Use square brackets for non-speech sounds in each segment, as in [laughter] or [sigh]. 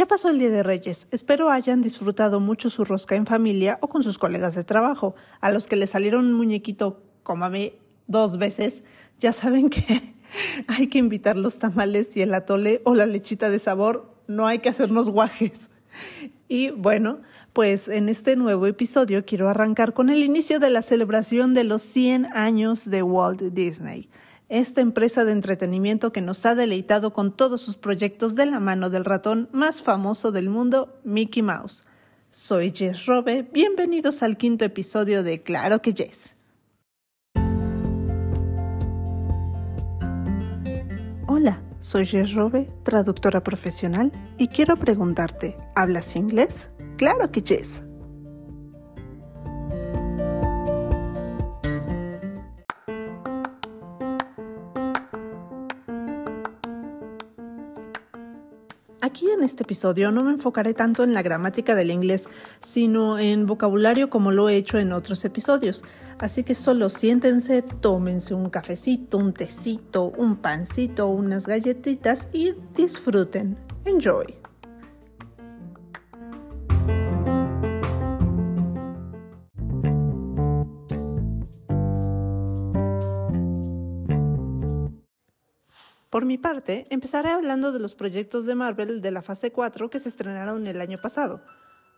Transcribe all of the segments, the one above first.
Ya pasó el Día de Reyes. Espero hayan disfrutado mucho su rosca en familia o con sus colegas de trabajo. A los que le salieron un muñequito mí dos veces, ya saben que [laughs] hay que invitar los tamales y el atole o la lechita de sabor. No hay que hacernos guajes. Y bueno, pues en este nuevo episodio quiero arrancar con el inicio de la celebración de los 100 años de Walt Disney esta empresa de entretenimiento que nos ha deleitado con todos sus proyectos de la mano del ratón más famoso del mundo, Mickey Mouse. Soy Jess Robe, bienvenidos al quinto episodio de Claro que Jess. Hola, soy Jess Robe, traductora profesional, y quiero preguntarte, ¿hablas inglés? Claro que Jess. Aquí en este episodio no me enfocaré tanto en la gramática del inglés, sino en vocabulario como lo he hecho en otros episodios. Así que solo siéntense, tómense un cafecito, un tecito, un pancito, unas galletitas y disfruten. Enjoy. Por mi parte, empezaré hablando de los proyectos de Marvel de la fase 4 que se estrenaron el año pasado.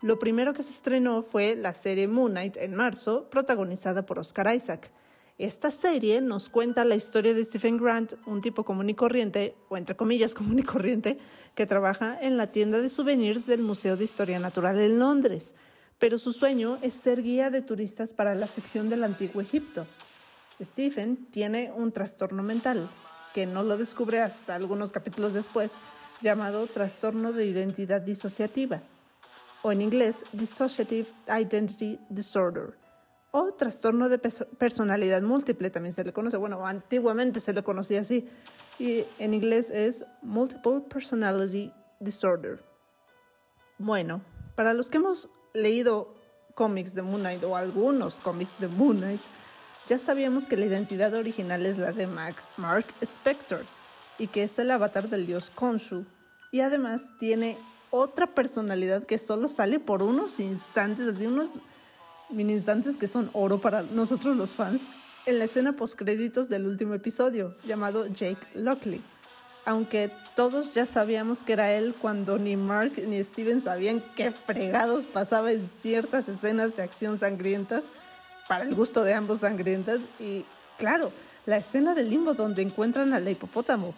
Lo primero que se estrenó fue la serie Moon Knight en marzo, protagonizada por Oscar Isaac. Esta serie nos cuenta la historia de Stephen Grant, un tipo común y corriente, o entre comillas [laughs] común y corriente, que trabaja en la tienda de souvenirs del Museo de Historia Natural en Londres, pero su sueño es ser guía de turistas para la sección del Antiguo Egipto. Stephen tiene un trastorno mental, que no lo descubre hasta algunos capítulos después, llamado trastorno de identidad disociativa, o en inglés Dissociative Identity Disorder, o trastorno de personalidad múltiple, también se le conoce, bueno, antiguamente se le conocía así, y en inglés es Multiple Personality Disorder. Bueno, para los que hemos leído cómics de Moon Knight o algunos cómics de Moon Knight, ya sabíamos que la identidad original es la de Mark Spector y que es el avatar del dios Khonshu. Y además tiene otra personalidad que solo sale por unos instantes, así unos mini instantes que son oro para nosotros los fans, en la escena postcréditos del último episodio, llamado Jake Lockley. Aunque todos ya sabíamos que era él cuando ni Mark ni Steven sabían qué fregados pasaba en ciertas escenas de acción sangrientas, para el gusto de ambos sangrientas. Y claro, la escena del limbo donde encuentran al hipopótamo.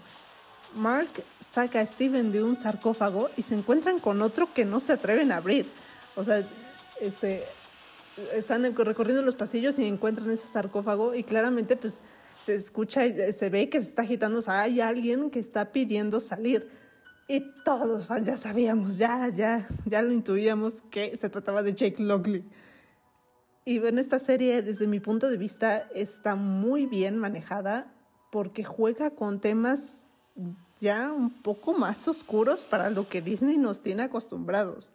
Mark saca a Steven de un sarcófago y se encuentran con otro que no se atreven a abrir. O sea, este, están recorriendo los pasillos y encuentran ese sarcófago y claramente pues se escucha y se ve que se está agitando, o sea, hay alguien que está pidiendo salir. Y todos los fans ya sabíamos, ya, ya, ya lo intuíamos que se trataba de Jake Lockley. Y bueno, esta serie desde mi punto de vista está muy bien manejada porque juega con temas ya un poco más oscuros para lo que Disney nos tiene acostumbrados.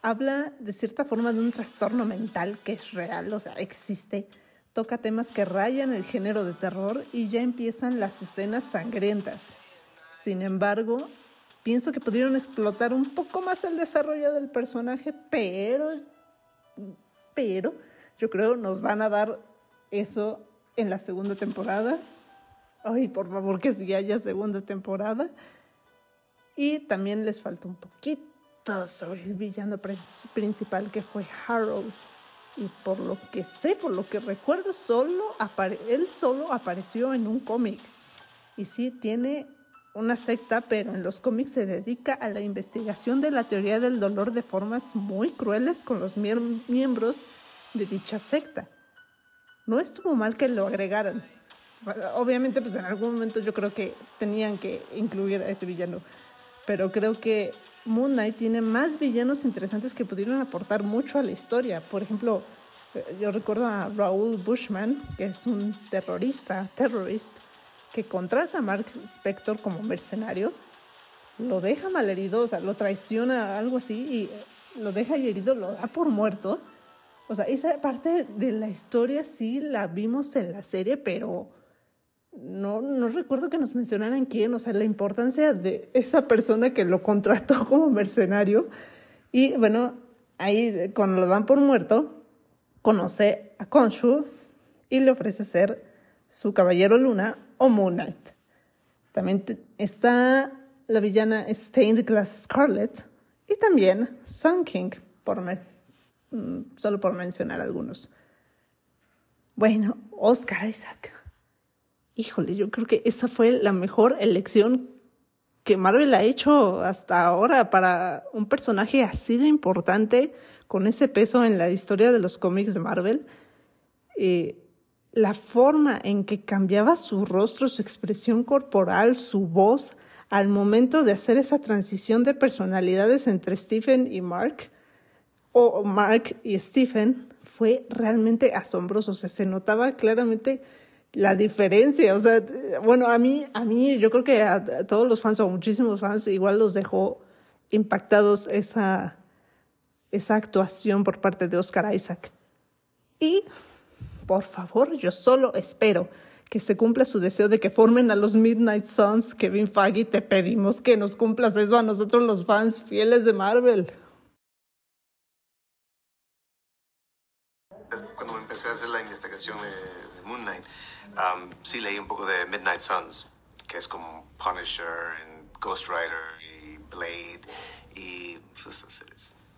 Habla de cierta forma de un trastorno mental que es real, o sea, existe. Toca temas que rayan el género de terror y ya empiezan las escenas sangrientas. Sin embargo, pienso que pudieron explotar un poco más el desarrollo del personaje, pero pero yo creo nos van a dar eso en la segunda temporada. Ay, por favor que sí haya segunda temporada. Y también les falta un poquito sobre el villano principal que fue Harold. Y por lo que sé, por lo que recuerdo, solo él solo apareció en un cómic. Y sí, tiene una secta, pero en los cómics se dedica a la investigación de la teoría del dolor de formas muy crueles con los miembros de dicha secta. No estuvo mal que lo agregaran. Obviamente, pues en algún momento yo creo que tenían que incluir a ese villano. Pero creo que Moon Knight tiene más villanos interesantes que pudieron aportar mucho a la historia. Por ejemplo, eh, yo recuerdo a Raúl Bushman, que es un terrorista, terrorista, que contrata a Mark Spector como mercenario, lo deja malherido, o sea, lo traiciona, algo así, y lo deja herido, lo da por muerto. O sea, esa parte de la historia sí la vimos en la serie, pero no, no recuerdo que nos mencionaran quién, o sea, la importancia de esa persona que lo contrató [laughs] como mercenario. Y bueno, ahí cuando lo dan por muerto, conoce a Khonshu y le ofrece ser su caballero luna o Moon Knight. También está la villana Stained Glass Scarlet y también Sun King, por mes, mm, solo por mencionar algunos. Bueno, Oscar Isaac. Híjole, yo creo que esa fue la mejor elección que Marvel ha hecho hasta ahora para un personaje así de importante, con ese peso en la historia de los cómics de Marvel. Eh, la forma en que cambiaba su rostro, su expresión corporal, su voz, al momento de hacer esa transición de personalidades entre Stephen y Mark, o Mark y Stephen, fue realmente asombroso. O sea, se notaba claramente la diferencia. O sea, bueno, a mí, a mí, yo creo que a, todos los fans o muchísimos fans igual los dejó impactados esa, esa actuación por parte de Oscar Isaac. Y, por favor, yo solo espero que se cumpla su deseo de que formen a los Midnight Suns. Kevin Feige, te pedimos que nos cumplas eso a nosotros los fans fieles de Marvel. Cuando empecé a hacer la investigación de, Moon Knight, sí leí un poco de Midnight Suns, que es como Punisher, Ghost Rider y Blade, y pues,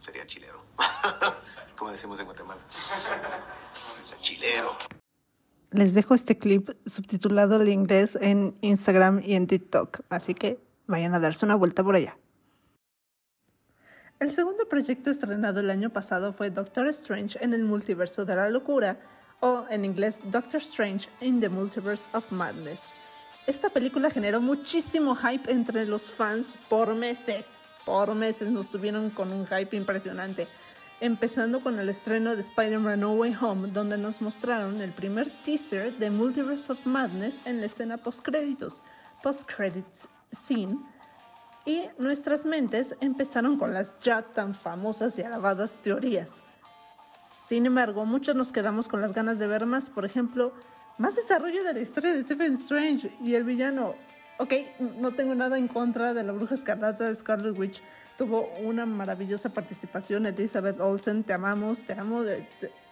sería chilero, [laughs] como decimos en Guatemala. Chilero. Les dejo este clip subtitulado al inglés en Instagram y en TikTok, así que vayan a darse una vuelta por allá. El segundo proyecto estrenado el año pasado fue Doctor Strange en el multiverso de la locura, o en inglés Doctor Strange in the Multiverse of Madness. Esta película generó muchísimo hype entre los fans por meses. Por meses nos tuvieron con un hype impresionante empezando con el estreno de Spider-Man No Way Home, donde nos mostraron el primer teaser de Multiverse of Madness en la escena post-créditos, post-credits scene, y nuestras mentes empezaron con las ya tan famosas y alabadas teorías. Sin embargo, muchos nos quedamos con las ganas de ver más, por ejemplo, más desarrollo de la historia de Stephen Strange y el villano. Ok, no tengo nada en contra de la bruja escarlata de Scarlet Witch, tuvo una maravillosa participación. Elizabeth Olsen, te amamos, te amo,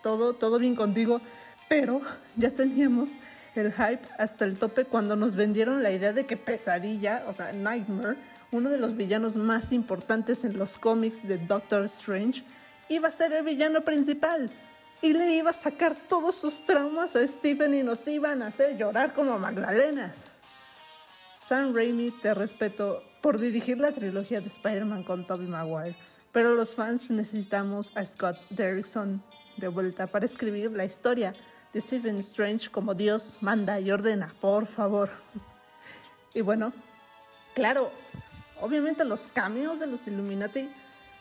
todo, todo bien contigo, pero ya teníamos el hype hasta el tope cuando nos vendieron la idea de que Pesadilla, o sea, Nightmare, uno de los villanos más importantes en los cómics de Doctor Strange, iba a ser el villano principal. Y le iba a sacar todos sus traumas a Stephen y nos iban a hacer llorar como magdalenas. Sam Raimi, te respeto por dirigir la trilogía de Spider-Man con Tobey Maguire, pero los fans necesitamos a Scott Derrickson de vuelta para escribir la historia de Stephen Strange como Dios manda y ordena, por favor. Y bueno, claro, obviamente los cameos de los Illuminati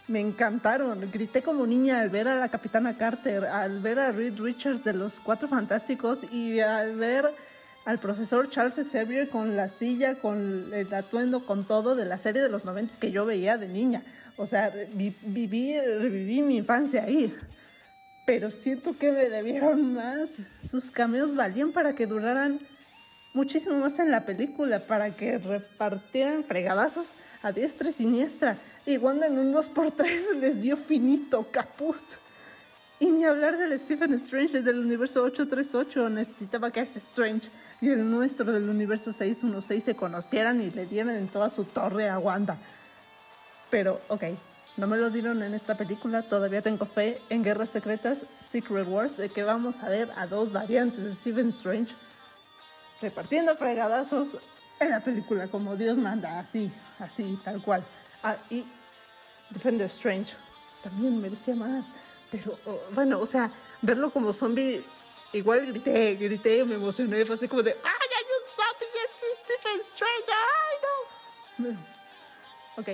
me encantaron. Grité como niña al ver a la Capitana Carter, al ver a Reed Richards de los Cuatro Fantásticos y al ver al profesor Charles Xavier con la silla, con el atuendo, con todo de la serie de los 90 que yo veía de niña. O sea, viví, reviví mi infancia ahí. Pero siento que me debieron más. Sus cameos valían para que duraran muchísimo más en la película, para que repartieran fregadazos a diestra y siniestra. Y cuando en un 2x3 [laughs] les dio finito, caput. Y ni hablar del Stephen Strange del universo 838, necesitaba que ese Strange y el nuestro del universo 616 se conocieran y le dieran en toda su torre a Wanda. Pero, ok, no me lo dieron en esta película, todavía tengo fe en Guerras Secretas, Secret Wars, de que vamos a ver a dos variantes de Stephen Strange repartiendo fregadazos en la película, como Dios manda, así, así, tal cual. Ah, y Defender Strange también merecía más, pero bueno, o sea, verlo como zombie igual grité, grité, me emocioné, fue así como de, ¡ay, hay un zombie y Stephen Strange! ¡Ay, no! Ok,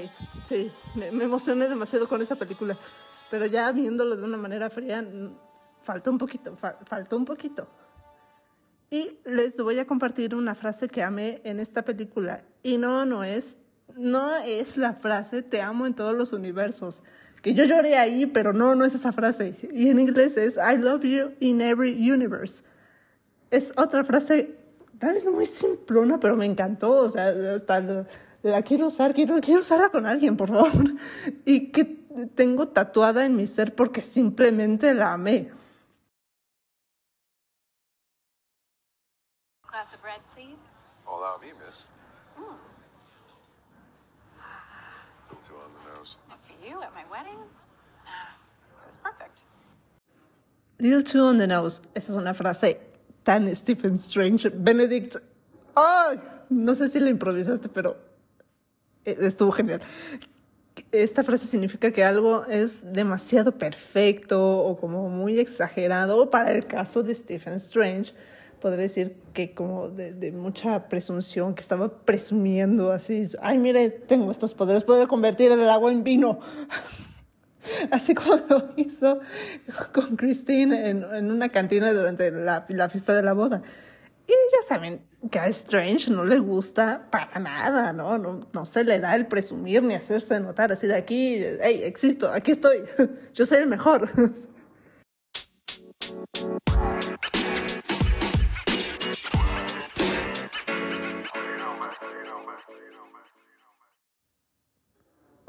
sí, me, emocioné demasiado con esa película, pero ya viéndolo de una manera fría, faltó un poquito, faltó un poquito. Y les voy a compartir una frase que amé en esta película, y no, no es, no es la frase te amo en todos los universos, que yo lloré ahí, pero no, no es esa frase. Y en inglés es I love you in every universe. Es otra frase tal vez muy simplona, pero me encantó, o sea, hasta la, quiero usar, quiero, quiero usarla con alguien, por favor. Y que tengo tatuada en mi ser porque simplemente la amé. Glass of red, please. Allow me, miss. Mm. A little too on the nose. For you at my wedding? Ah, it was perfect. Little too on the nose. Esa es una frase tan Stephen Strange. Benedict. ¡Ay! No sé si la improvisaste, pero e-, estuvo genial. Esta frase significa que algo es demasiado perfecto o como muy exagerado. Para el caso de Stephen Strange, podría decir que como de, de, mucha presunción, que estaba presumiendo así. Ay, mire, tengo estos poderes, puedo convertir el agua en vino. [laughs] Así como lo hizo con Christine en, en una cantina durante la, la, fiesta de la boda. Y ya saben que a Strange no le gusta para nada, ¿no? ¿no? No se le da el presumir ni hacerse notar así de aquí, hey, existo, aquí estoy, [laughs] yo soy el mejor. [laughs]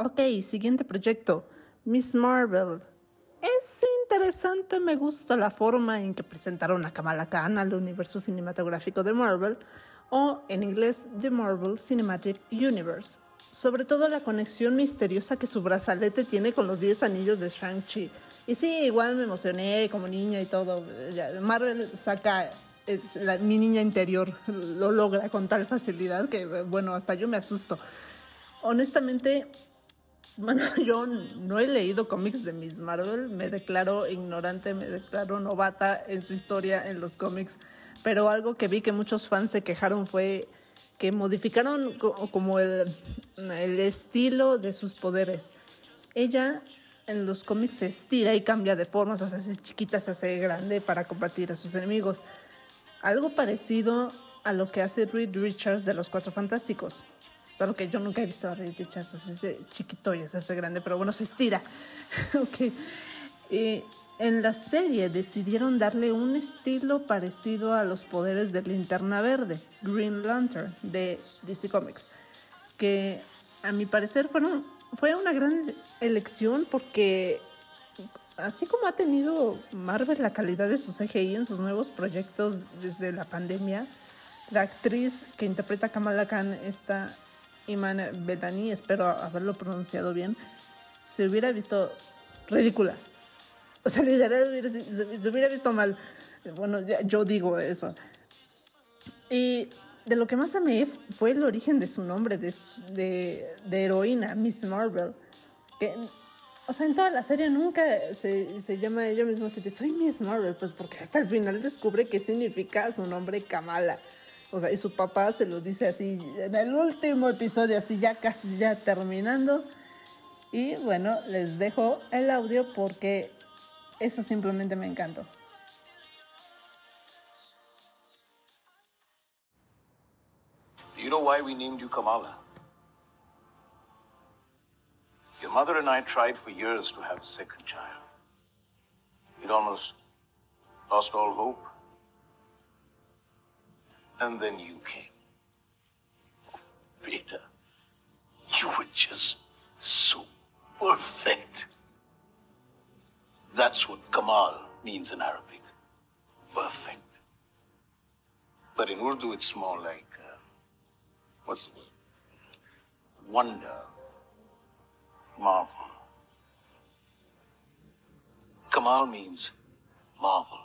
Ok, siguiente proyecto. Miss Marvel. Es interesante, me gusta la forma en que presentaron a Kamala Khan al universo cinematográfico de Marvel, o en inglés The Marvel Cinematic Universe. Sobre todo la conexión misteriosa que su brazalete tiene con los 10 anillos de Shang-Chi. Y sí, igual me emocioné como niña y todo. Marvel saca mi niña interior, lo logra con tal facilidad que, bueno, hasta yo me asusto. Honestamente, bueno, [laughs] yo no he leído cómics de Miss Marvel, me declaro ignorante, me declaro novata en su historia en los cómics, pero algo que vi que muchos fans se quejaron fue que modificaron como el, el estilo de sus poderes. Ella en los cómics se estira y cambia de forma, o sea, se hace chiquita, se hace grande para combatir a sus enemigos. Algo parecido a lo que hace Reed Richards de los Cuatro Fantásticos. Solo que yo nunca he visto a Reed Richards así chiquito y así grande, pero bueno, se estira. [laughs] ok. Y en la serie decidieron darle un estilo parecido a los poderes de Linterna Verde, Green Lantern, de DC Comics, que a mi parecer fueron, fue una gran elección porque así como ha tenido Marvel la calidad de su CGI en sus nuevos proyectos desde la pandemia, la actriz que interpreta a Kamala Khan está Iman Betani, espero haberlo pronunciado bien, se hubiera visto ridícula. O sea, literal, se hubiera visto mal. Bueno, yo digo eso. Y de lo que más amé fue el origen de su nombre, de, heroína, Miss Marvel. Que, o sea, en toda la serie nunca se, se llama ella misma así de soy Miss Marvel, pues porque hasta el final descubre qué significa su nombre Kamala. O sea, y su papá se lo dice así en el último episodio, así ya casi ya terminando. Y bueno, les dejo el audio porque eso simplemente me encantó. You know why we named you Kamala? Your mother and I tried for years to have a second child. We'd almost lost all hope. And then you came. Peter, you were just so perfect. That's what Kamal means in Arabic. Perfect. But in Urdu, it's more like, uh, what's the word? Wonder. Marvel. Kamal means marvel.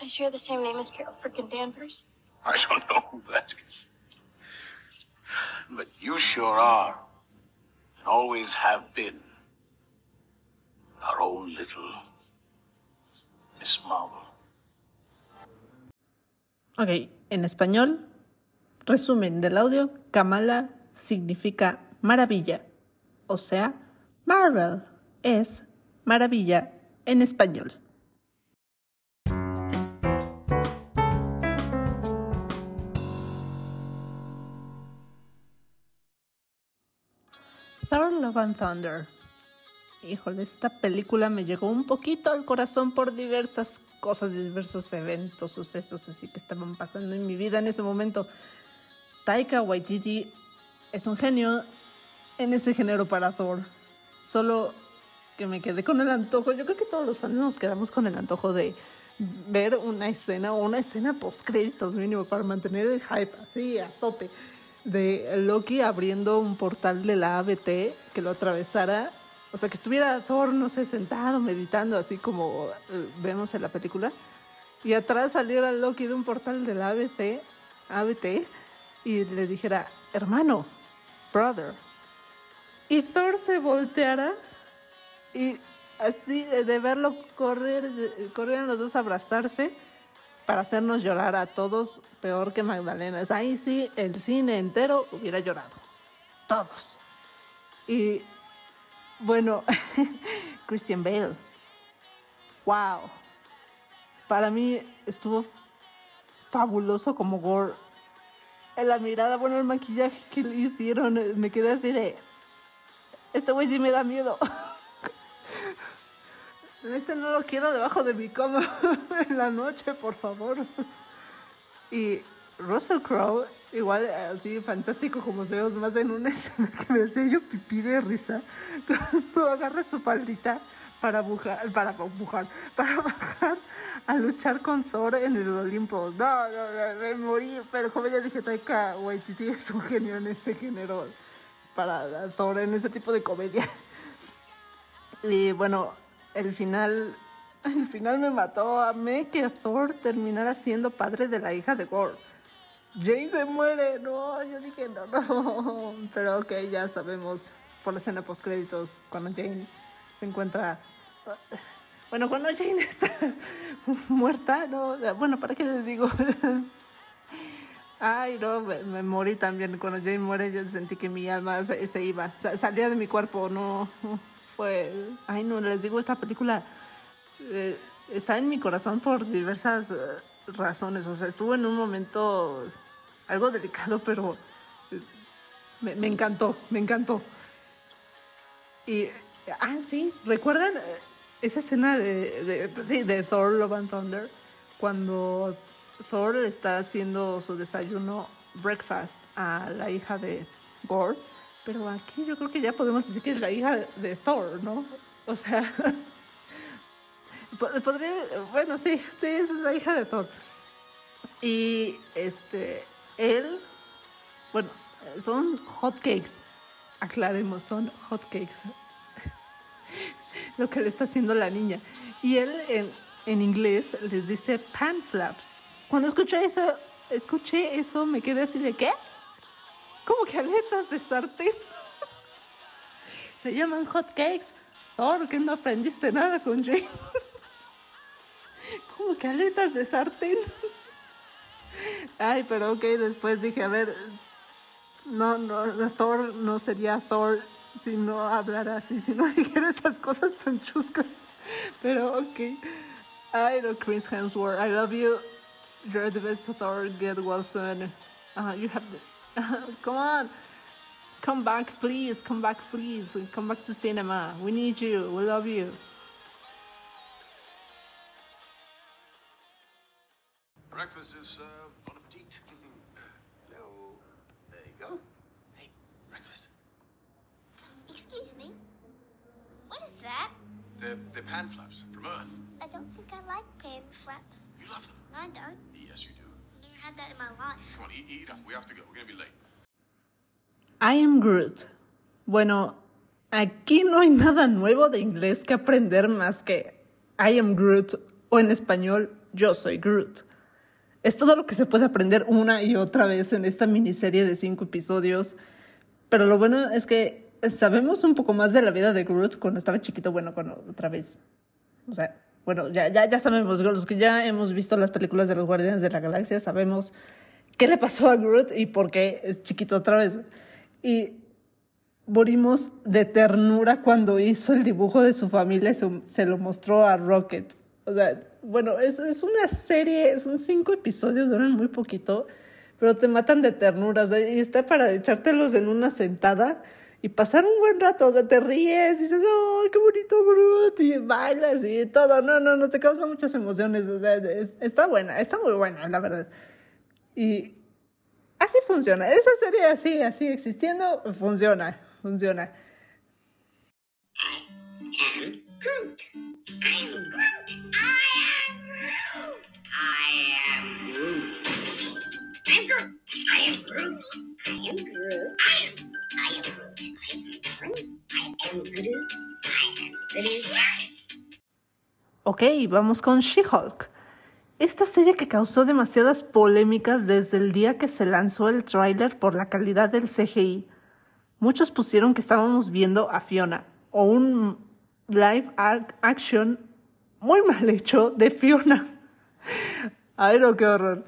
I share the same name as Carol frickin' Danvers. I don't know who that is. But you sure are, and always have been, our own little Miss Marvel. Ok, en español, resumen del audio, Kamala significa maravilla, o sea, Marvel es maravilla en español. Love and Thunder. Híjole, esta película me llegó un poquito al corazón por diversas cosas, diversos eventos, sucesos así que estaban pasando en mi vida en ese momento. Taika Waititi es un genio en ese género para Thor. Solo que me quedé con el antojo. Yo creo que todos los fans nos quedamos con el antojo de ver una escena o una escena post créditos mínimo para mantener el hype así a tope de Loki abriendo un portal de la ABT que lo atravesara, o sea, que estuviera Thor, no sé, sentado, meditando, así como eh, vemos en la película, y atrás saliera Loki de un portal de la ABT, ABT y le dijera, hermano, brother, y Thor se volteara y así de verlo correr, corrieron los dos a abrazarse para hacernos llorar a todos, peor que Magdalena. Ahí sí, el cine entero hubiera llorado. Todos. Y bueno, [laughs] Christian Bale. Wow. Para mí estuvo fabuloso como Gore. En la mirada, bueno, el maquillaje que le hicieron, me quedé así de... Este güey sí me da miedo. [laughs] Este no lo quiero debajo de mi cama [laughs] en la noche, por favor. Y Russell Crowe, igual así fantástico como se ve, más en una [laughs] escena que me hacía yo pipí de risa, [laughs] cuando agarra su faldita para bujar, para bujar, para bajar a luchar con Thor en el Olimpo. No, no, me morí, pero como ya dije, Taika Waititi es un genio en ese género para Thor, en ese tipo de comedia. Y bueno, el final, [laughs] el final me mató. Amé que Thor terminara siendo padre de la hija de Gore. Jane se muere, no, yo dije no, no. [laughs] Pero ok, ya sabemos por la escena post créditos cuando Jane se encuentra. [laughs] Bueno, cuando Jane está muerta, no, bueno, ¿para qué les digo? Ay, no, me, morí también. Cuando Jane muere, yo sentí que mi alma se, iba, salía de mi cuerpo, no fue, ay no, les digo, esta película eh, está en mi corazón por diversas eh, razones, o sea, estuvo en un momento algo delicado, [laughs] pero eh, me, encantó, me encantó. Y, ah, sí, ¿recuerdan esa escena de, de, pues de Thor Love and Thunder? Cuando Thor está haciendo su desayuno breakfast a la hija de Gore pero aquí yo creo que ya podemos decir que es la hija de Thor, ¿no? O sea, [laughs] podría, bueno, sí, sí, es la hija de Thor. Y este, él, bueno, son hotcakes, aclaremos, son hotcakes. [laughs] Lo que le está haciendo la niña. Y él en, en inglés les dice pan flaps. Cuando escuché eso, escuché eso, me quedé así de ¿qué? ¿Cómo que aletas de sartén? [laughs] Se llaman hot cakes. ¿Por qué no aprendiste nada con Jane? [laughs] ¿Cómo que aletas de sartén? [laughs] Ay, pero ok, después dije, a ver, no, no, Thor no sería Thor si no hablara así, si no dijera esas cosas tan chuscas. Pero ok. Ay, no, Chris Hemsworth, I love you. You're the best Thor. Get well soon. Uh, you have the [laughs] come on. Come back, please. Come back, please. Come back to cinema. We need you. We love you. Breakfast is uh, bon appetit. [laughs] Hello. There you go. Hey, breakfast. Excuse me. What is that? They're, they're pan flaps from Earth. I don't think I like pan flaps. You love them. I don't. Yes, you do. I am Groot. Bueno, aquí no hay nada nuevo de inglés que aprender más que I am Groot o en español yo soy Groot. Es todo lo que se puede aprender una y otra vez en esta miniserie de cinco episodios. Pero lo bueno es que sabemos un poco más de la vida de Groot cuando estaba chiquito, bueno, cuando otra vez. O sea, bueno, ya, ya, ya sabemos, los que ya hemos visto las películas de los Guardianes de la Galaxia, sabemos qué le pasó a Groot y por qué es chiquito otra vez. Y morimos de ternura cuando hizo el dibujo de su familia y se, lo mostró a Rocket. O sea, bueno, es, es, una serie, son cinco episodios, duran muy poquito, pero te matan de ternura. O sea, y está para echártelos en una sentada y pasar un buen rato, o sea, te ríes, dices, ¡ay, qué bonito Groot! Y bailas y todo, no, no, no, te causa muchas emociones, o sea, es- está buena, está muy buena, la verdad. Y así funciona, esa serie así, así existiendo, funciona, funciona. I am Groot. I am Groot. I am Groot. I am Groot. Ok, vamos con She-Hulk. Esta serie que causó demasiadas polémicas desde el día que se lanzó el tráiler por la calidad del CGI. Muchos pusieron que estábamos viendo a Fiona o un live action muy mal hecho de Fiona. Ay, no, qué horror.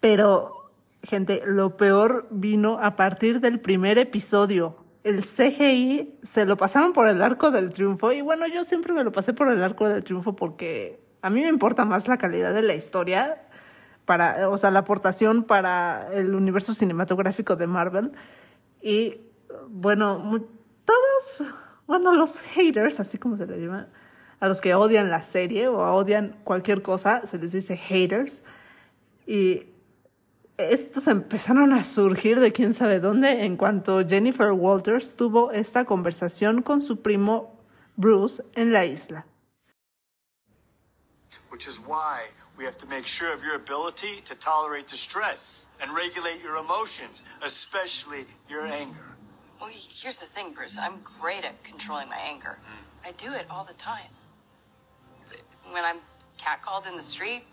Pero, gente, lo peor vino a partir del primer episodio. El CGI se lo pasaron por el arco del triunfo y bueno, yo siempre me lo pasé por el arco del triunfo porque a mí me importa más la calidad de la historia, para, o sea, la aportación para el universo cinematográfico de Marvel. Y bueno, todos, bueno, los haters, así como se les llama, a los que odian la serie o odian cualquier cosa, se les dice haters. Y estos empezaron a surgir de quién sabe dónde en cuanto Jennifer Walters tuvo esta conversación con su primo Bruce en la isla. Which is why we have to make sure of your ability to tolerate distress and regulate your emotions, especially your anger. Well, here's the thing, Bruce. I'm great at controlling my anger. Mm. I do it all the time. When I'm catcalled in the street,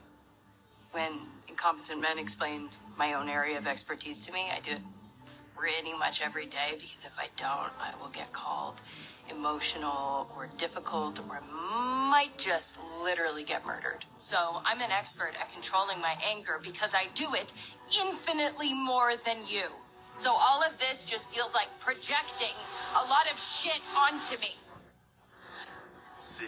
when incompetent men explain my own area of expertise to me, I do it pretty much every day because if I don't, I will get called emotional or difficult or might just literally get murdered. So I'm an expert at controlling my anger because I do it infinitely more than you. So all of this just feels like projecting a lot of shit onto me. See.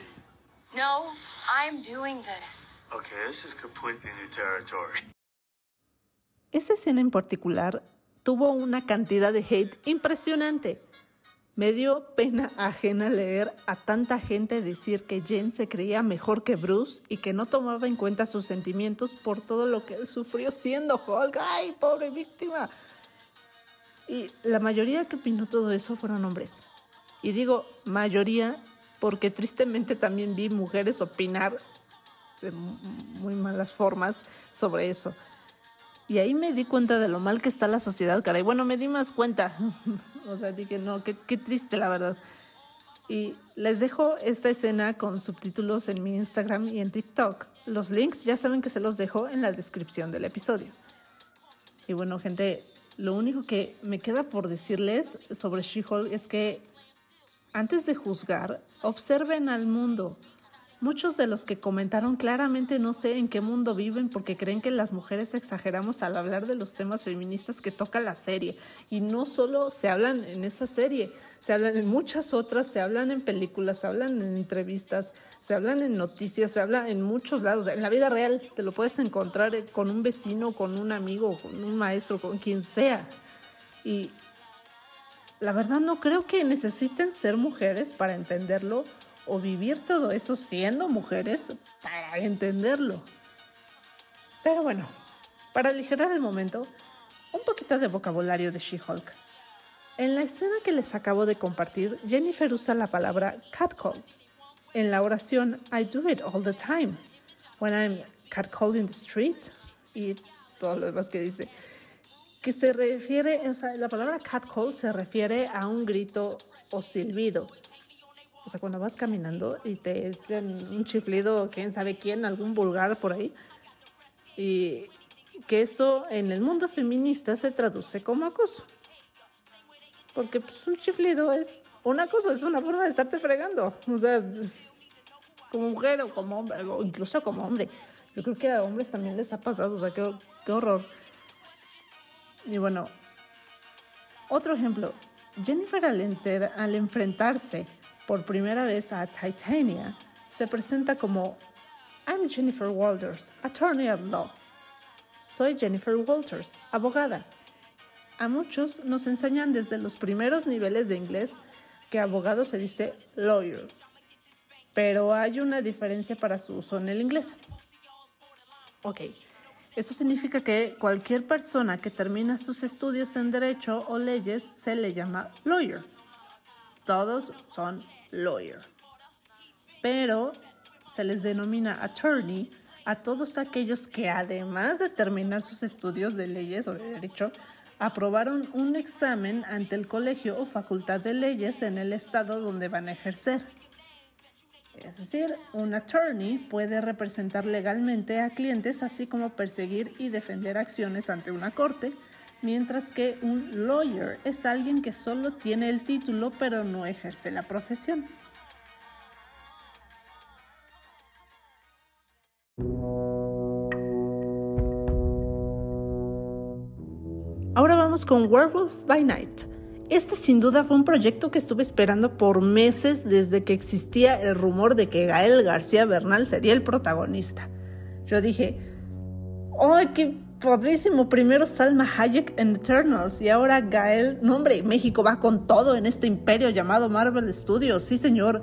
No, I'm doing this. Okay, this is completely new territory. Esta escena en particular tuvo una cantidad de hate impresionante. Me dio pena [laughs] ajena leer a tanta gente decir que Jen se creía mejor que Bruce y que no tomaba en cuenta sus sentimientos por todo lo que él sufrió siendo Hulk. ¡Ay, pobre víctima! Y la mayoría que opinó todo eso fueron hombres. Y digo mayoría porque tristemente también vi mujeres opinar de mu- muy malas formas sobre eso. Y ahí me di cuenta de lo mal que está la sociedad, caray. Bueno, me di más cuenta. [laughs] o sea, dije, no, qué, qué triste, la verdad. Y les dejo esta escena con subtítulos en mi Instagram y en TikTok. Los links ya saben que se los dejo en la descripción del episodio. Y bueno, gente, lo único que me queda por decirles sobre She-Hulk es que antes de juzgar, observen al mundo. Muchos de los que comentaron claramente no sé en qué mundo viven porque creen que las mujeres exageramos al hablar de los temas feministas que toca la serie. Y no solo se hablan en esa serie, se hablan en muchas otras, se hablan en películas, se hablan en entrevistas, se hablan en noticias, se habla en muchos lados. En la vida real te lo puedes encontrar eh, con un vecino, con un amigo, con un maestro, con quien sea. Y la verdad no creo que necesiten ser mujeres para entenderlo o vivir todo eso siendo mujeres para entenderlo. Pero bueno, para aligerar el momento, un poquito de vocabulario de She-Hulk. En la escena que les acabo de compartir, Jennifer usa la palabra catcall. En la oración I do it all the time. When I'm catcalled in the street y todo lo demás que dice que se refiere, o la palabra catcall se refiere a un grito o silbido. O sea, cuando vas caminando y te dan un chiflido, quién sabe quién, algún vulgar por ahí. Y que eso en el mundo feminista se traduce como acoso. Porque pues, un chiflido es un acoso, es una forma de estarte fregando. O sea, como mujer o como hombre, o incluso como hombre. Yo creo que a hombres también les ha pasado, o sea, qué, qué horror. Y bueno, otro ejemplo. Jennifer al enfrentarse por primera vez a Titania, se presenta como I'm Jennifer Walters, attorney at law. Soy Jennifer Walters, abogada. A muchos nos enseñan desde los primeros niveles de inglés que abogado se dice lawyer, pero hay una diferencia para su uso en el inglés. Ok, esto significa que cualquier persona que termina sus estudios en derecho o leyes se le llama lawyer. Todos son lawyer. Pero se les denomina attorney a todos aquellos que además de terminar sus estudios de leyes o de derecho, aprobaron un examen ante el colegio o facultad de leyes en el estado donde van a ejercer. Es decir, un attorney puede representar legalmente a clientes así como perseguir y defender acciones ante una corte, mientras que un lawyer es alguien que solo tiene el título pero no ejerce la profesión. Ahora vamos con Werewolf by Night. Este sin duda fue un proyecto que estuve esperando por meses desde que existía el rumor de que Gael García Bernal sería el protagonista. Yo dije, ¡ay, qué padrísimo! Primero Salma Hayek en Eternals y ahora Gael. No, hombre, México va con todo en este imperio llamado Marvel Studios, sí señor.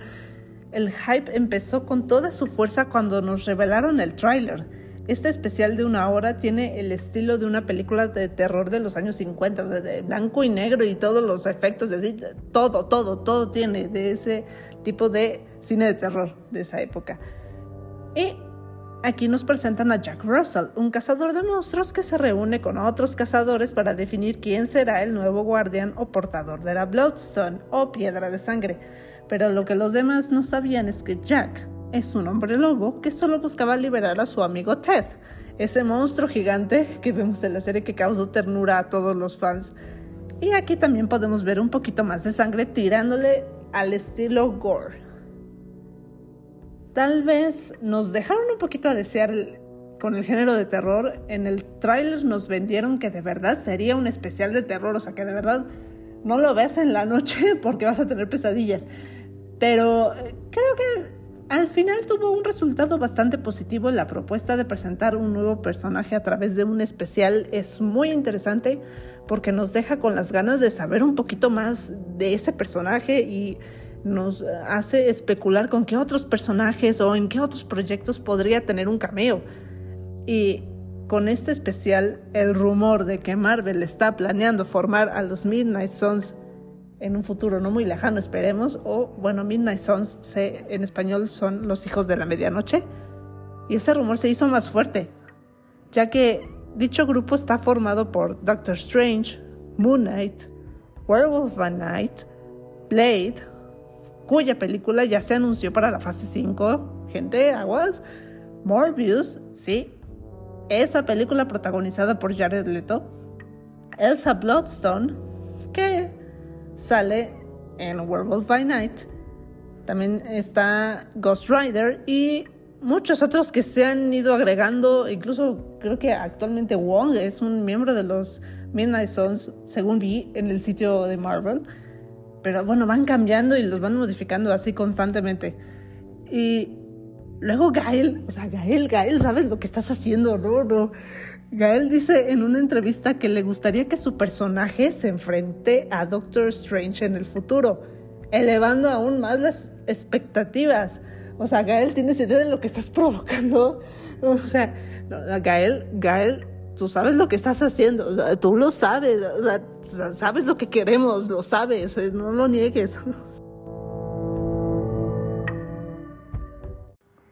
El hype empezó con toda su fuerza cuando nos revelaron el tráiler. Este especial de una hora tiene el estilo de una película de terror de los años 50, o sea, de blanco y negro y todos los efectos, así, todo, todo, todo tiene de ese tipo de cine de terror de esa época. Y aquí nos presentan a Jack Russell, un cazador de monstruos que se reúne con otros cazadores para definir quién será el nuevo guardián o portador de la Bloodstone o piedra de sangre. Pero lo que los demás no sabían es que Jack es un hombre lobo que solo buscaba liberar a su amigo Ted, ese monstruo gigante que vemos en la serie que causó ternura a todos los fans. Y aquí también podemos ver un poquito más de sangre tirándole al estilo gore. Tal vez nos dejaron un poquito a desear con el género de terror. En el tráiler nos vendieron que de verdad sería un especial de terror, o sea que de verdad no lo ves en la noche [laughs] porque vas a tener pesadillas. Pero eh, creo que al final tuvo un resultado bastante positivo. La propuesta de presentar un nuevo personaje a través de un especial es muy interesante porque nos deja con las ganas de saber un poquito más de ese personaje y nos hace especular con qué otros personajes o en qué otros proyectos podría tener un cameo. Y con este especial, el rumor de que Marvel está planeando formar a los Midnight Suns en un futuro no muy lejano, esperemos, o bueno, Midnight Suns en español son los hijos de la medianoche, y ese rumor se hizo más fuerte, ya que dicho grupo está formado por Doctor Strange, Moon Knight, Werewolf by Night, Blade, cuya película ya se anunció para la fase 5, gente, aguas, Morbius, sí, esa película protagonizada por Jared Leto, Elsa Bloodstone, que sale en Werewolf by Night. También está Ghost Rider y muchos otros que se han ido agregando. Incluso creo que actualmente Wong es un miembro de los Midnight Suns, según vi en el sitio de Marvel. Pero bueno, van cambiando y los van modificando así constantemente. Y luego Gael, o sea, Gael, Gael, ¿sabes lo que estás haciendo? No, no. Gael dice en una entrevista que le gustaría que su personaje se enfrente a Doctor Strange en el futuro, elevando aún más las expectativas. O sea, Gael, ¿tienes idea de lo que estás provocando? O sea, Gael, Gael, tú sabes lo que estás haciendo, tú lo sabes, o sea, sabes lo que queremos, lo sabes, eh, no lo niegues.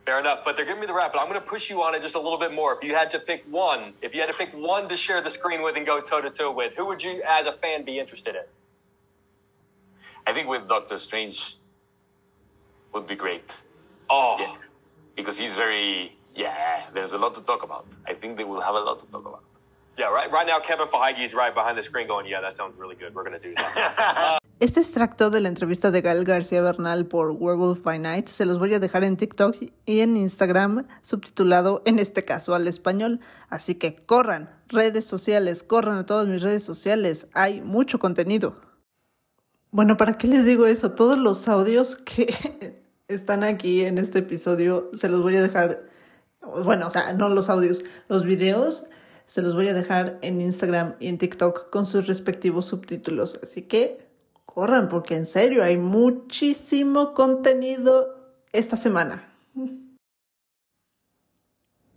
Fair enough, but they're giving me the rap, but I'm going to push you on it just a little bit more. If you had to pick one, if you had to pick one to share the screen with and go toe to toe with, who would you, as a fan, be interested in? I think with Doctor Strange would be great. Oh, Yeah. Because he's very, yeah, there's a lot to talk about. I think they will have a lot to talk about. yeah. Right, right now, Kevin Feige is right behind the screen, going, "Yeah, that sounds really good. We're going to do that." [laughs] Este extracto de la entrevista de Gael García Bernal por Werewolf by Night se los voy a dejar en TikTok y en Instagram subtitulado en este caso al español. Así que corran, redes sociales, corran a todas mis redes sociales, hay mucho contenido. Bueno, ¿para qué les digo eso? Todos los audios que [laughs] están aquí en este episodio se los voy a dejar, bueno, o sea, no los audios, los videos Se los voy a dejar en Instagram y en TikTok con sus respectivos subtítulos. Así que corran porque en serio hay muchísimo contenido esta semana.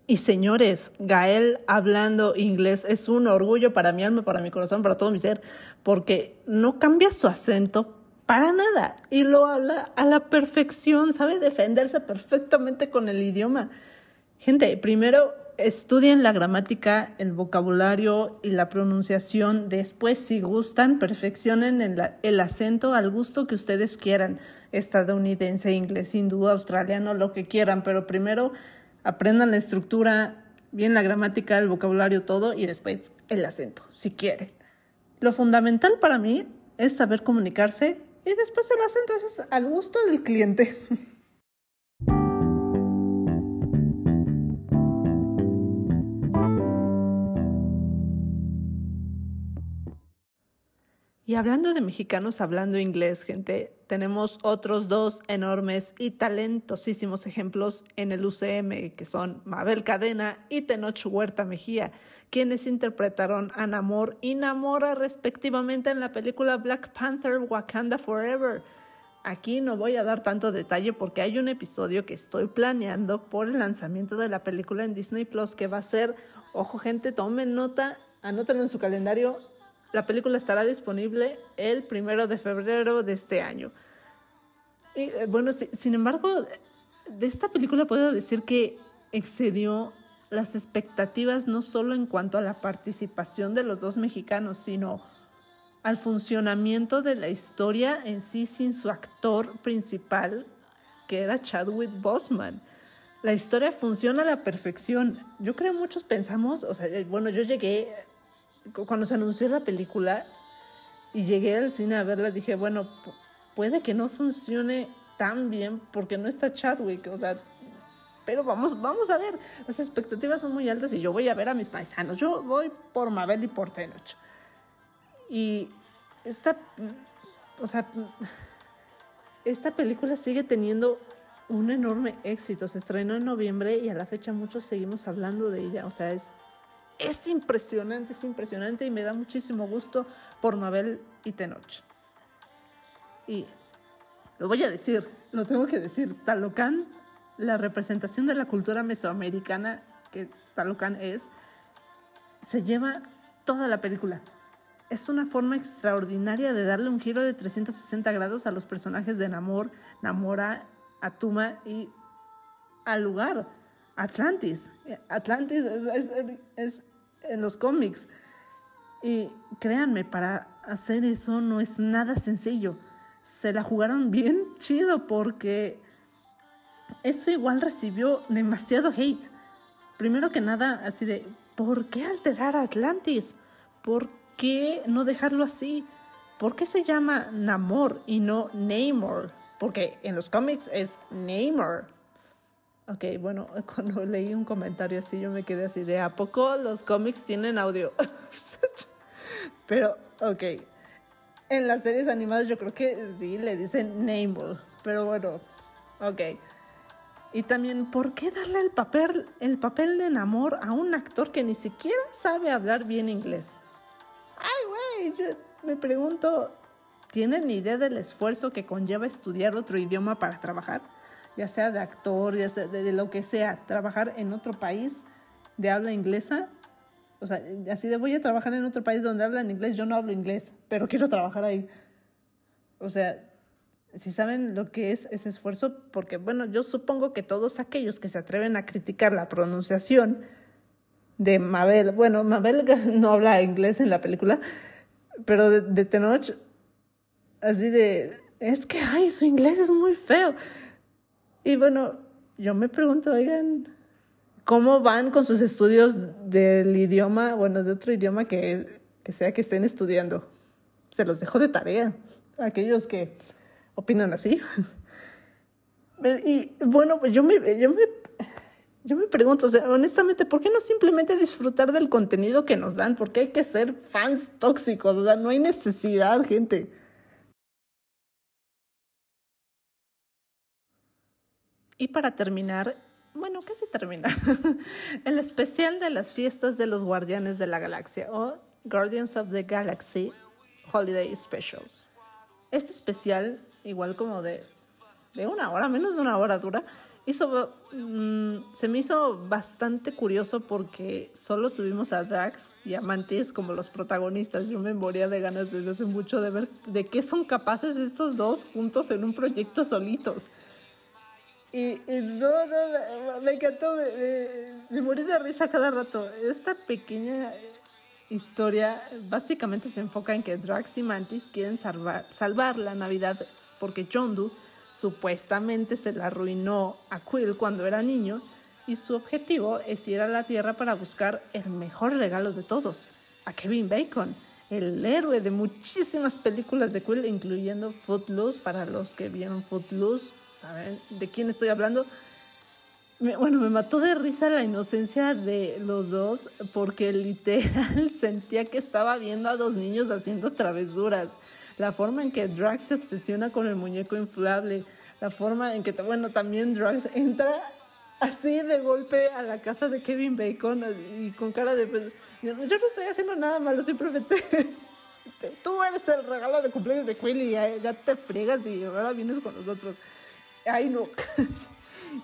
Y señores, Gael hablando inglés es un orgullo para mi alma, para mi corazón, para todo mi ser, porque no cambia su acento para nada y lo habla a la perfección, sabe defenderse perfectamente con el idioma. Gente, primero estudien la gramática, el vocabulario y la pronunciación. Después, si gustan, perfeccionen el, acento al gusto que ustedes quieran. Estadounidense, inglés, hindú, australiano, lo que quieran. Pero primero aprendan la estructura, bien la gramática, el vocabulario, todo, y después el acento, si quieren. Lo fundamental para mí es saber comunicarse y después el acento es al gusto del cliente. [laughs] Y hablando de mexicanos hablando inglés, gente, tenemos otros dos enormes y talentosísimos ejemplos en el UCM, que son Mabel Cadena y Tenoch Huerta Mejía, quienes interpretaron a Namor y Namora respectivamente en la película Black Panther Wakanda Forever. Aquí no voy a dar tanto detalle porque hay un episodio que estoy planeando por el lanzamiento de la película en Disney Plus que va a ser, ojo gente, tomen nota, anótenlo en su calendario, la película estará disponible el primero de febrero de este año. Y, eh, bueno, sin embargo, de esta película puedo decir que excedió las expectativas no solo en cuanto a la participación de los dos mexicanos, sino al funcionamiento de la historia en sí sin su actor principal, que era Chadwick Boseman. La historia funciona a la perfección. Yo creo muchos pensamos, o sea, eh, bueno, yo llegué cuando se anunció la película y llegué al cine a verla, dije, bueno, puede que no funcione tan bien porque no está Chadwick, o sea, pero vamos, vamos a ver, las expectativas son muy altas y yo voy a ver a mis paisanos, yo voy por Mabel y por Tenoch. Y esta, o sea, esta película sigue teniendo un enorme éxito, se estrenó en noviembre y a la fecha muchos seguimos hablando de ella, o sea, es es impresionante, es impresionante y me da muchísimo gusto por Mabel y Tenoch. Y lo voy a decir, lo tengo que decir, Talocan, la representación de la cultura mesoamericana que Talocan es, se lleva toda la película. Es una forma extraordinaria de darle un giro de 360 grados a los personajes de Namor, Namora, Atuma y al lugar Atlantis. Atlantis es, en los cómics. Y créanme, para hacer eso no es nada sencillo. Se la jugaron bien chido porque eso igual recibió demasiado hate. Primero que nada, así de, ¿por qué alterar a Atlantis? ¿Por qué no dejarlo así? ¿Por qué se llama Namor y no Namor? Porque en los cómics es Namor. Ok, bueno, [laughs] cuando leí un comentario así, yo me quedé así de, ¿a poco los cómics tienen audio? [laughs] pero, ok. En las series animadas yo creo que sí le dicen Namble, pero bueno, ok. Y también, ¿por qué darle el papel, el papel de enamor a un actor que ni siquiera sabe hablar bien inglés? Ay, güey, yo me pregunto, ¿tienen idea del esfuerzo que conlleva estudiar otro idioma para trabajar? Ya sea de actor, ya sea de, lo que sea, trabajar en otro país de habla inglesa, o sea, así de voy a trabajar en otro país donde hablan inglés, yo no hablo inglés, pero quiero trabajar ahí. O sea, si saben lo que es ese esfuerzo, porque bueno, yo supongo que todos aquellos que se atreven a criticar la pronunciación de Mabel, bueno, Mabel [laughs] no habla inglés en la película, pero de, de Tenoch, así de, es que, ay, su inglés es muy feo. Y bueno, yo me pregunto, oigan, ¿cómo van con sus estudios del idioma, bueno, de otro idioma que, que sea que estén estudiando? Se los dejo de tarea, aquellos que opinan así. [laughs] Y bueno, pues yo me, yo me, yo me pregunto, o sea, honestamente, ¿por qué no simplemente disfrutar del contenido que nos dan? ¿Por qué hay que ser fans tóxicos? O sea, no hay necesidad, gente. Y para terminar, bueno, casi termina, [laughs] el especial de las fiestas de los Guardianes de la Galaxia o Guardians of the Galaxy Holiday Special. Este especial, igual como de, de una hora, menos de una hora dura, hizo, mm, se me hizo bastante curioso porque solo tuvimos a Drax y a Mantis como los protagonistas. Yo me moría de ganas desde hace mucho de ver de qué son capaces estos dos juntos en un proyecto solitos. Y, no, no, me, encantó, me, me- me morí de risa cada rato. Esta pequeña historia básicamente se enfoca en que Drax y Mantis quieren salvar, salvar la Navidad porque Yondu supuestamente se la arruinó a Quill cuando era niño y su objetivo es ir a la Tierra para buscar el mejor regalo de todos, a Kevin Bacon, el héroe de muchísimas películas de Quill, incluyendo Footloose, para los que vieron Footloose, saben de quién estoy hablando. Bueno, me mató de risa la inocencia de los dos porque literal [laughs] sentía que estaba viendo a dos niños haciendo travesuras. La forma en que Drax se obsesiona con el muñeco inflable, la forma en que, bueno, también Drax entra así de golpe a la casa de Kevin Bacon y con cara de, pues, yo, no estoy haciendo nada malo, simplemente te- [laughs] tú eres el regalo de cumpleaños de Quill y ya, te friegas y ahora vienes con nosotros. Ay, no.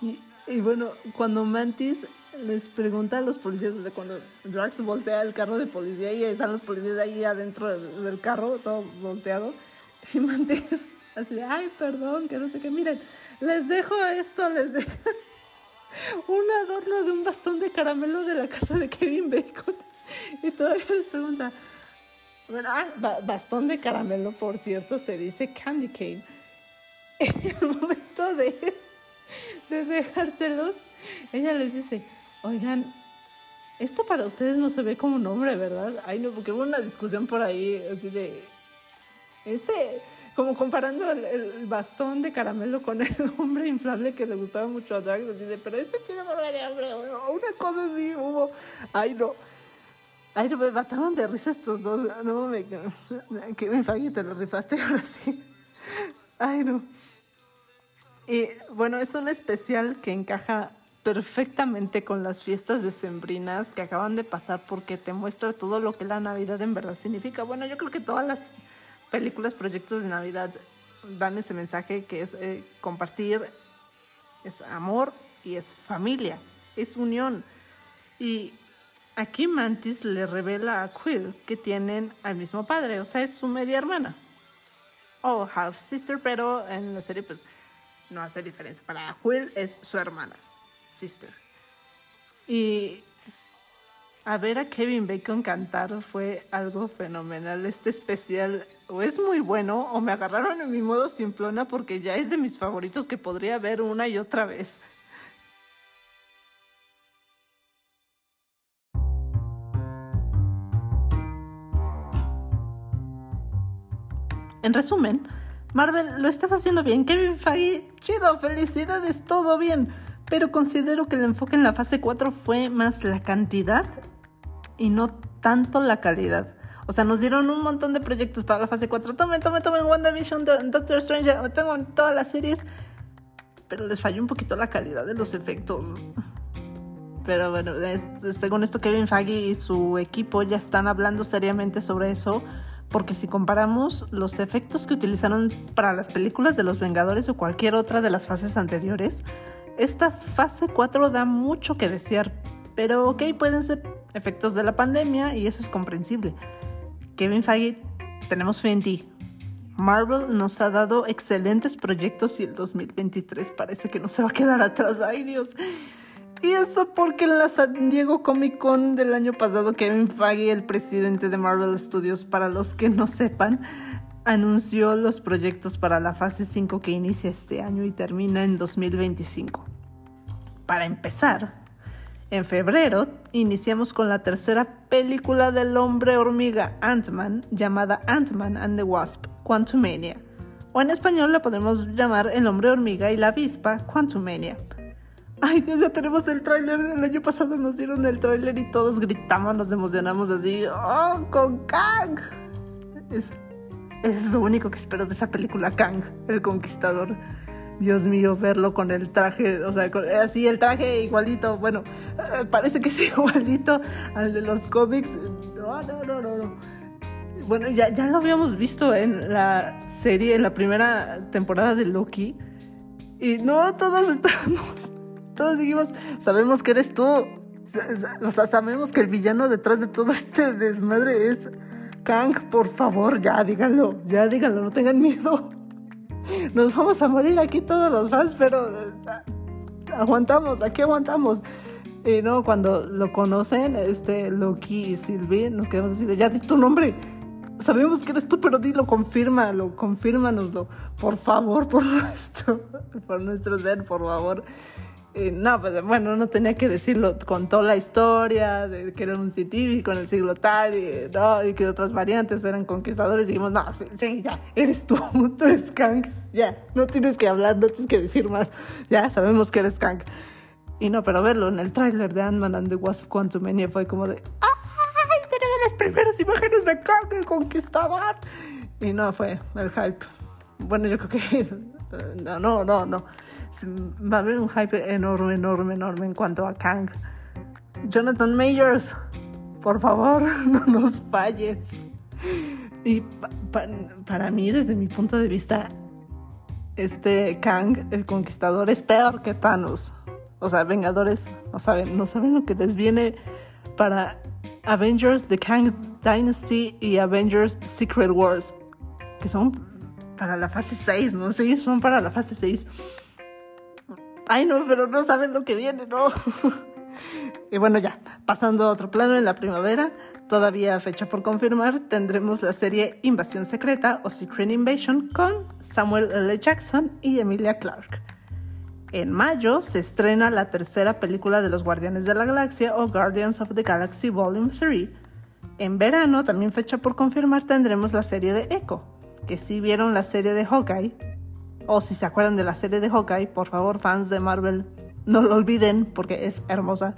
[laughs] y, bueno, cuando Mantis les pregunta a los policías, o sea, cuando Drax voltea el carro de policía y están los policías ahí adentro del, carro, todo volteado, y Mantis [laughs] así, ay, perdón, que no sé qué, miren, les dejo esto, les dejo un adorno de un bastón de caramelo de la casa de Kevin Bacon. Y todavía les pregunta, ah, ba- bastón de caramelo, por cierto, se dice candy cane. [laughs] En el momento de, de dejárselos, ella les dice, oigan, esto para ustedes no se ve como nombre, ¿verdad? Ay, no, porque hubo una discusión por ahí, así de, este, como comparando el, bastón de caramelo con el [laughs] hombre inflable que le gustaba mucho a Drax, así de, pero este tiene nombre de hombre, una cosa así hubo, ay, no. Ay, no, me mataron de risa estos dos. No, me. Que me falle, te lo rifaste [laughs] ahora sí. Ay, no. Y bueno, es un especial que encaja perfectamente con las fiestas decembrinas que acaban de pasar porque te muestra todo lo que la Navidad en verdad significa. Bueno, yo creo que todas las películas, proyectos de Navidad dan ese mensaje que es eh, compartir, es amor y es familia, es unión. Y aquí Mantis le revela a Quill que tienen al mismo padre, o sea, es su media hermana. O half sister, pero en la serie pues no hace diferencia. Para Quill es su hermana, sister. Y a ver a Kevin Bacon cantar fue algo fenomenal. Este especial o es muy bueno o me agarraron en mi modo simplona porque ya es de mis favoritos que podría ver una y otra vez. En resumen, Marvel, lo estás haciendo bien. Kevin Feige, chido, felicidades, todo bien. Pero considero que el enfoque en la fase 4 fue más la cantidad y no tanto la calidad. O sea, nos dieron un montón de proyectos para la fase 4. Tomen, tomen, tomen WandaVision, Do- Doctor Strange, tengo todas las series. Pero les falló un poquito la calidad de los efectos. Pero bueno, es- según esto Kevin Feige y su equipo ya están hablando seriamente sobre eso. Porque si comparamos los efectos que utilizaron para las películas de los Vengadores o cualquier otra de las fases anteriores, esta fase 4 da mucho que desear. Pero ok, pueden ser efectos de la pandemia y eso es comprensible. Kevin Feige, tenemos fe en ti. Marvel nos ha dado excelentes proyectos y el 2023 parece que no se va a quedar atrás. Ay Dios. Y eso porque en la San Diego Comic Con del año pasado, Kevin Feige, el presidente de Marvel Studios, para los que no sepan, anunció los proyectos para la fase 5 que inicia este año y termina en 2025. Para empezar, en febrero iniciamos con la tercera película del hombre hormiga Ant-Man llamada Ant-Man and the Wasp, Quantumania. O en español la podemos llamar El hombre hormiga y la avispa, Quantumania. Ay Dios, ya tenemos el tráiler del año pasado, nos dieron el tráiler y todos gritamos, nos emocionamos así, ¡oh, con Kang! Es, es lo único que espero de esa película, Kang, el conquistador. Dios mío, verlo con el traje, o sea, con- así el traje igualito, bueno, eh, parece que es [laughs] igualito al de los cómics. No, no, no, no, no. Bueno, ya, ya lo habíamos visto en la serie, en la primera temporada de Loki. Y no, todos estábamos, [laughs] todos dijimos, sabemos que eres tú. O sea, sabemos que el villano detrás de todo este desmadre es Kang. Por favor, ya díganlo, ya díganlo, no tengan miedo. Nos vamos a morir aquí todos los fans, pero eh, aguantamos, aquí aguantamos. Y no, cuando lo conocen, este Loki y Sylvie, nos quedamos así de, ya di tu nombre. Sabemos que eres tú, pero dilo, confírmalo, confírmanoslo. Por favor, por [laughs] nuestro, por nuestro ser, por favor. Y no, pues bueno, no tenía que decirlo. Contó la historia de que era un científico en el siglo tal y, que otras variantes eran conquistadores. Y dijimos, no, sí, sí, ya, eres tú, [laughs] tú eres Kang. Ya, no tienes que hablar, no tienes que decir más. Ya, sabemos que eres Kang. Y no, pero verlo en el tráiler de Ant-Man and the Wasp Quantumania fue como de, ¡ay! Tenemos las primeras imágenes de Kang, el conquistador. Y no, fue el hype. Bueno, yo creo que, [laughs] no, no, no, no. Va a haber un hype enorme, enorme, enorme en cuanto a Kang. Jonathan Majors, por favor, [laughs] no nos falles. Y pa- pa- para mí, desde mi punto de vista, este Kang, el conquistador, es peor que Thanos. O sea, Vengadores no saben, no saben lo que les viene para Avengers The Kang Dynasty y Avengers Secret Wars, que son para la fase 6, ¿no? Sí, son para la fase 6. Ay, no, pero no saben lo que viene, ¿no? [laughs] y bueno, ya, pasando a otro plano en la primavera, todavía fecha por confirmar, tendremos la serie Invasión Secreta o Secret Invasion con Samuel L. Jackson y Emilia Clarke. En mayo se estrena la tercera película de los Guardianes de la Galaxia o Guardians of the Galaxy Volume 3. En verano, también fecha por confirmar, tendremos la serie de Echo, que si vieron la serie de Hawkeye, o si se acuerdan de la serie de Hawkeye, por favor, fans de Marvel, no lo olviden porque es hermosa.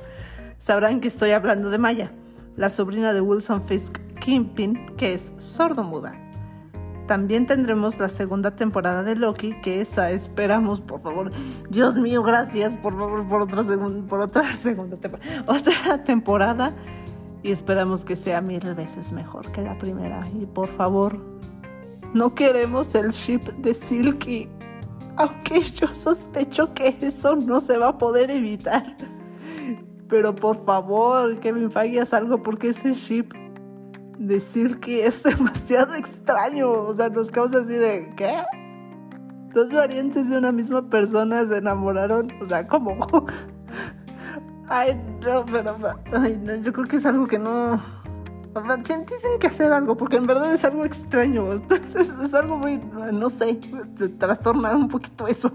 Sabrán que estoy hablando de Maya, la sobrina de Wilson Fisk Kingpin, que es sordomuda. También tendremos la segunda temporada de Loki, que esa esperamos, por favor. Dios mío, gracias, por favor, por otra, por otra [laughs] segunda temporada. Otra temporada. Y esperamos que sea mil veces mejor que la primera. Y por favor, no queremos el ship de Silky. Aunque yo sospecho que eso no se va a poder evitar. Pero por favor, Kevin Feige, haz algo porque ese ship de Silky es [laughs] demasiado extraño. O sea, nos causa así de, ¿qué? Dos variantes de una misma persona se enamoraron. O sea, ¿cómo? [laughs] Ay, no, pero ay, no, yo creo que es algo que no. Tienen que hacer algo, porque en verdad es algo extraño. [laughs] Entonces, es algo muy, no sé, trastorna un poquito eso.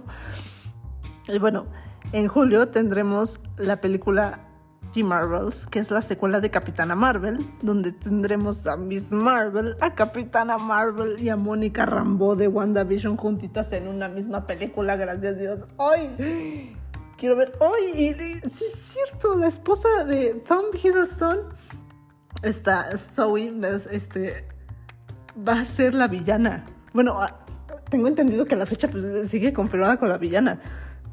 Y bueno, en julio tendremos la película The Marvels, que es la secuela de Capitana Marvel, donde tendremos a Miss Marvel, a Capitana Marvel y a Mónica Rambeau de WandaVision juntitas en una misma película, gracias a Dios. ¡Ay! [gasps] Quiero ver. ¡Ay! y- sí es cierto, la esposa de Tom Hiddleston, está Zoe, es- este, va a ser la villana. Bueno, ah, tengo entendido que la fecha pues, sigue confirmada con la villana.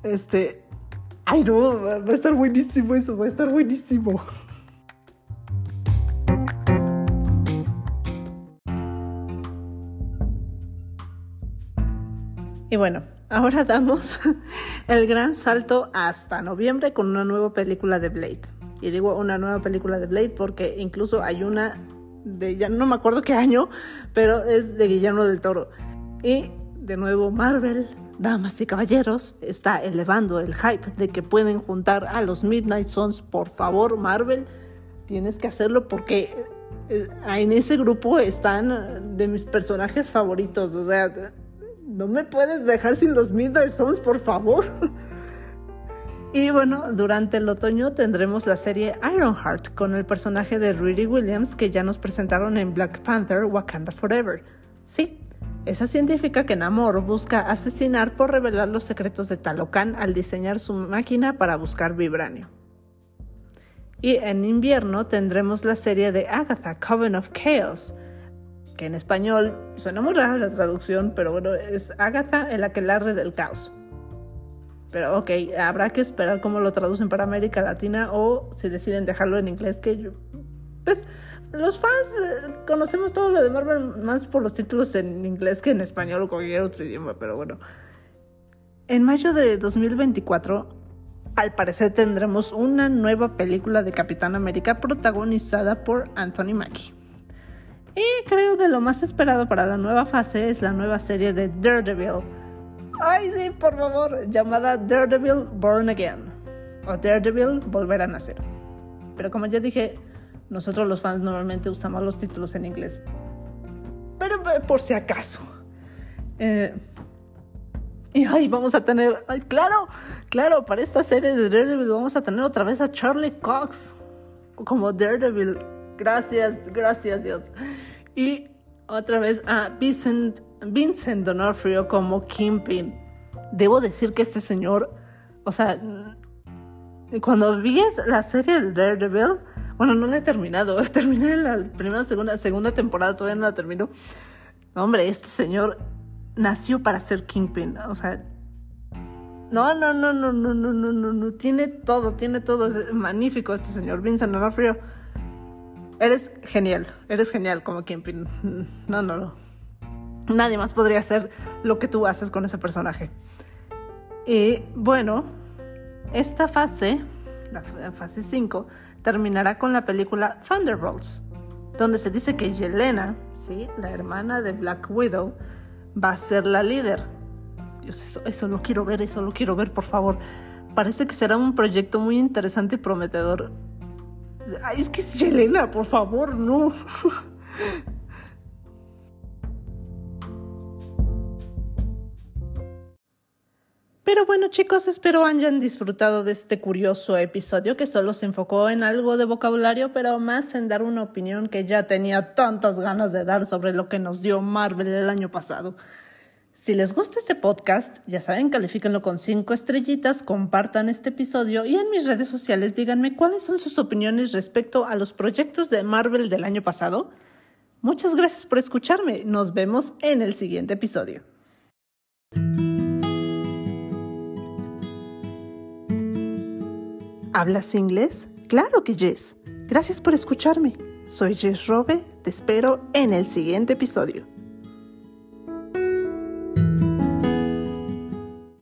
Este. Ay, no, va a estar buenísimo eso, va a estar buenísimo. Y bueno, ahora damos [laughs] el gran salto hasta noviembre con una nueva película de Blade. Y digo una nueva película de Blade porque incluso hay una de, ya no me acuerdo qué año, pero es de Guillermo del Toro. Y de nuevo Marvel, damas y caballeros, está elevando el hype de que pueden juntar a los Midnight Suns. Por favor, Marvel, tienes que hacerlo porque eh, en ese grupo están de mis personajes favoritos. O sea, no me puedes dejar sin los Midnight Suns, por favor. [laughs] Y bueno, durante el otoño tendremos la serie Ironheart con el personaje de Riri Williams que ya nos presentaron en Black Panther Wakanda Forever. Sí, esa científica que Namor busca asesinar por revelar los secretos de Talocan al diseñar su máquina para buscar vibranio. Y en invierno tendremos la serie de Agatha, Coven of Chaos, que en español suena muy rara la traducción, pero bueno, es Agatha, el aquelarre del caos. Pero ok, habrá que esperar cómo lo traducen para América Latina o si deciden dejarlo en inglés, que yo, pues los fans eh, conocemos todo lo de Marvel más por los títulos en inglés que en español o cualquier otro idioma, pero bueno. En mayo de 2024, al parecer tendremos una nueva película de Capitán América protagonizada por Anthony Mackie. Y creo de lo más esperado para la nueva fase es la nueva serie de Daredevil Ay, sí, por favor. Llamada Daredevil Born Again. O Daredevil Volver a Nacer. Pero como ya dije, nosotros los fans normalmente usamos los títulos en inglés. Pero eh, por si acaso. Eh, y ay, vamos a tener. Ay, claro, claro, para esta serie de Daredevil vamos a tener otra vez a Charlie Cox como Daredevil. Gracias, gracias Dios. Y otra vez a Vincent, Vincent Donofrio como Kingpin. Debo decir que este señor, o sea, cuando vi la serie de Daredevil, bueno, no la he terminado, [laughs] terminé la primera, segunda, segunda temporada, todavía no la termino. Hombre, este señor nació para ser Kingpin, o sea, no, no, no, no, no, no, no, no, no, tiene todo, tiene todo, es magnífico este señor, Vincent Donofrio. Eres genial, eres genial como Kingpin. No, no, no. Nadie más podría hacer lo que tú haces con ese personaje. Y bueno, esta fase, la fase 5, terminará con la película Thunderbolts, donde se dice que Yelena, ¿sí? la hermana de Black Widow, va a ser la líder. Dios, eso, eso lo quiero ver, eso lo quiero ver, por favor. Parece que será un proyecto muy interesante y prometedor Ay, es que es Yelena, por favor, no. [laughs] Pero bueno chicos, espero hayan disfrutado de este curioso episodio que solo se enfocó en algo de vocabulario, pero más en dar una opinión que ya tenía tantas ganas de dar sobre lo que nos dio Marvel el año pasado. Si les gusta este podcast, ya saben, califíquenlo con cinco estrellitas, compartan este episodio y en mis redes sociales díganme cuáles son sus opiniones respecto a los proyectos de Marvel del año pasado. Muchas gracias por escucharme. Nos vemos en el siguiente episodio. ¿Hablas inglés? Claro que yes. Gracias por escucharme. Soy Jess Robe. Te espero en el siguiente episodio.